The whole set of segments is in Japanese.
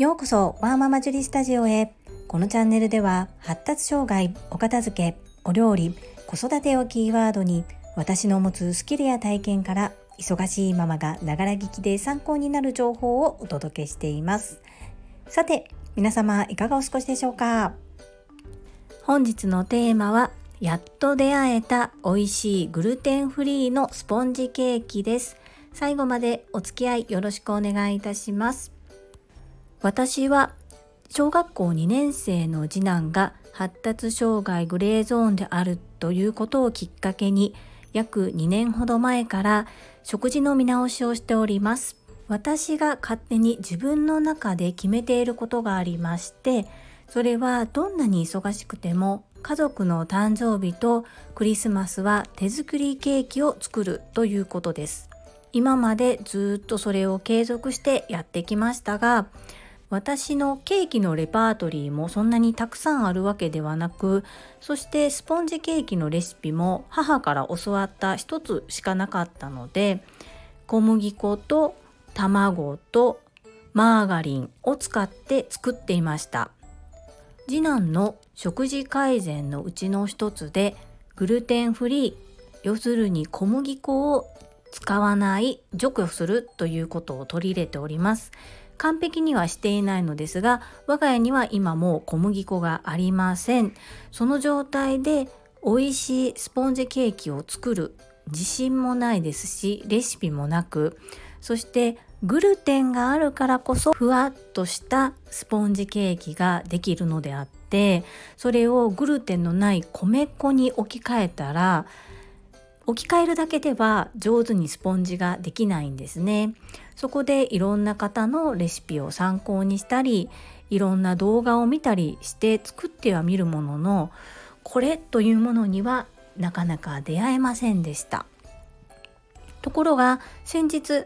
ようこそワーママジュリスタジオへ。このチャンネルでは発達障害お片付けお料理子育てをキーワードに私の持つスキルや体験から忙しいママがながら聞きで参考になる情報をお届けしています。さて皆様いかがお過ごしでしょうか？本日のテーマはやっと出会えた美味しいグルテンフリーのスポンジケーキです。最後までお付き合いよろしくお願いいたします。私は小学校2年生の次男が発達障害グレーゾーンであるということをきっかけに約2年ほど前から食事の見直しをしております。私が勝手に自分の中で決めていることがありましてそれはどんなに忙しくても家族の誕生日とクリスマスは手作りケーキを作るということです。今までずっとそれを継続してやってきましたが私のケーキのレパートリーもそんなにたくさんあるわけではなくそしてスポンジケーキのレシピも母から教わった一つしかなかったので小麦粉と卵とマーガリンを使って作っていました。次男の食事改善のうちの一つでグルテンフリー要するに小麦粉を使わない除去するということを取り入れております。完璧にはしていないのですが我が家には今も小麦粉がありません。その状態で美味しいスポンジケーキを作る自信もないですしレシピもなくそしてグルテンがあるからこそふわっとしたスポンジケーキができるのであってそれをグルテンのない米粉に置き換えたら置き換えるだけでは上手にスポンジができないんですね。そこでいろんな方のレシピを参考にしたりいろんな動画を見たりして作ってはみるもののこれというものにはなかなか出会えませんでした。ところが先日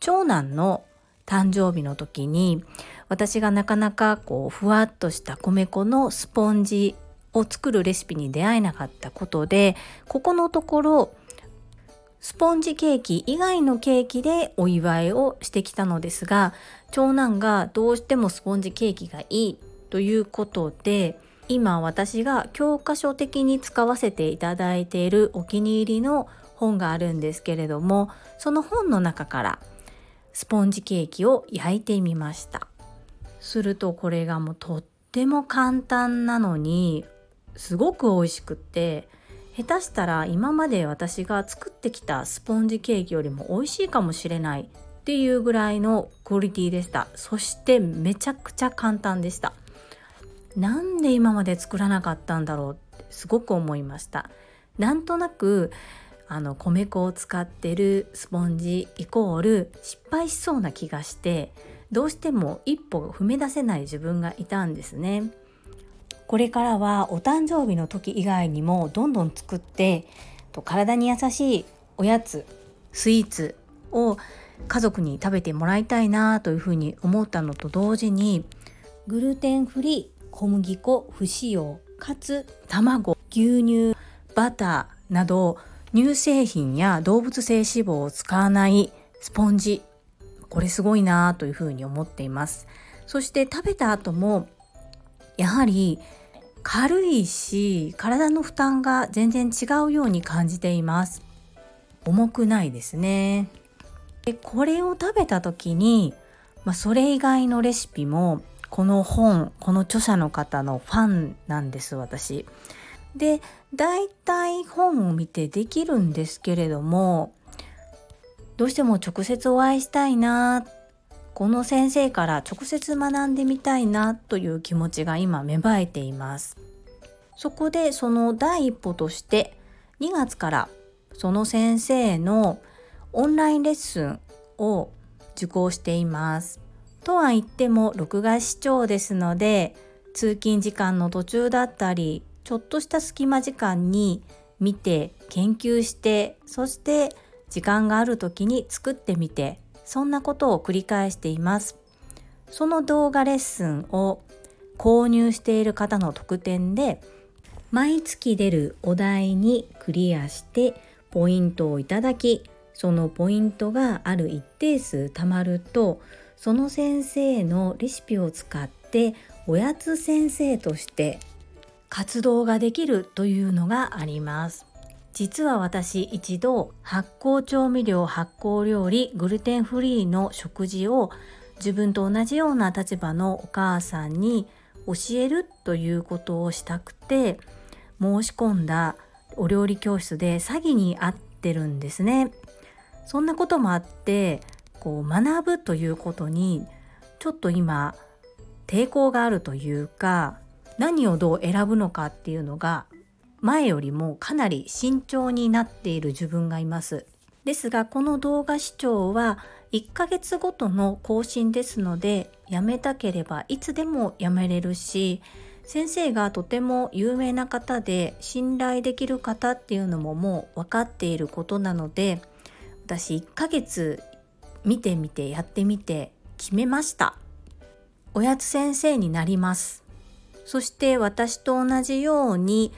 長男の誕生日の時に私がなかなかこうふわっとした米粉のスポンジを作るレシピに出会えなかったことでここのところスポンジケーキ以外のケーキでお祝いをしてきたのですが長男がどうしてもスポンジケーキがいいということで今私が教科書的に使わせていただいているお気に入りの本があるんですけれどもその本の中からスポンジケーキを焼いてみました。するとこれがもうとっても簡単なのにすごく美味しくって下手したら今まで私が作ってきたスポンジケーキよりも美味しいかもしれないっていうぐらいのクオリティでした。そしてめちゃくちゃ簡単でした。なんで今まで作らなかったんだろうってすごく思いました。なんとなくあの米粉を使ってるスポンジイコール失敗しそうな気がしてどうしても一歩踏み出せない自分がいたんですね。これからはお誕生日の時以外にもどんどん作って体に優しいおやつスイーツを家族に食べてもらいたいなというふうに思ったのと同時にグルテンフリー小麦粉不使用かつ卵牛乳バターなど乳製品や動物性脂肪を使わないスポンジ。これすごいなというふうに思っています。そして食べた後もやはり軽いし体の負担が全然違うように感じています。重くないですね。でこれを食べた時に、まあ、それ以外のレシピもこの本この著者の方のファンなんです私。で大体本を見てできるんですけれどもどうしても直接お会いしたいなっこの先生から直接学んでみたいなという気持ちが今芽生えています。そこでその第一歩として2月からその先生のオンラインレッスンを受講しています。とは言っても録画視聴ですので通勤時間の途中だったりちょっとした隙間時間に見て研究してそして時間がある時に作ってみてそんなことを繰り返しています。その動画レッスンを購入している方の特典で毎月出るお題にクリアしてポイントをいただきそのポイントがある一定数貯まるとその先生のレシピを使っておやつ先生として活動ができるというのがあります。実は私一度発酵調味料発酵料理グルテンフリーの食事を自分と同じような立場のお母さんに教えるということをしたくて申し込んだお料理教室で詐欺に遭ってるんですね。そんなこともあってこう学ぶということにちょっと今抵抗があるというか何をどう選ぶのかっていうのが前よりもかなり慎重になっている自分がいます。ですがこの動画視聴は1ヶ月ごとの更新ですのでやめたければいつでもやめれるし先生がとても有名な方で信頼できる方っていうのももう分かっていることなので私1ヶ月見てみてやってみて決めましたおやつ先生になりますそして私と同じように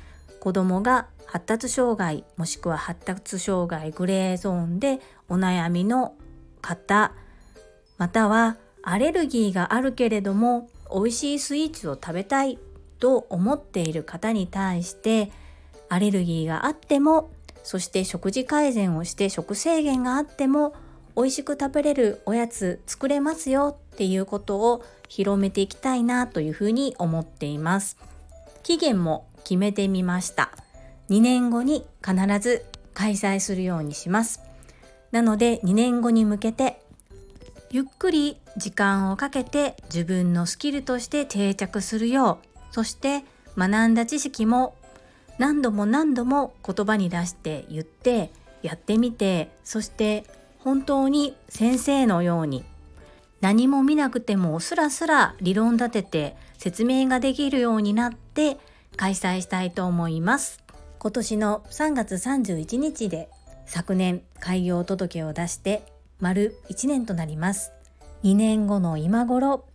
子供が発達障害もしくは発達障害グレーゾーンでお悩みの方またはアレルギーがあるけれども美味しいスイーツを食べたいと思っている方に対してアレルギーがあってもそして食事改善をして食制限があっても美味しく食べれるおやつ作れますよっていうことを広めていきたいなというふうに思っています。期限も決めてみました。2年後に必ず開催するようにします。なので2年後に向けてゆっくり時間をかけて自分のスキルとして定着するようそして学んだ知識も何度も何度も言葉に出して言ってやってみてそして本当に先生のように何も見なくてもスラスラ理論立てて説明ができるようになって開催したいと思います今年の3月31日で昨年開業届を出して丸1年となります2年後の今頃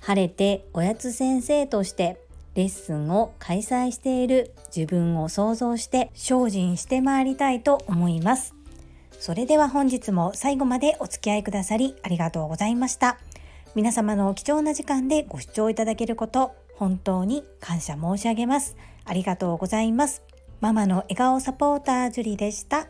晴れておやつ先生としてレッスンを開催している自分を想像して精進してまいりたいと思います。それでは本日も最後までお付き合いくださりありがとうございました。皆様の貴重な時間でご視聴いただけること本当に感謝申し上げます。ありがとうございます。ママの笑顔サポータージュリでした。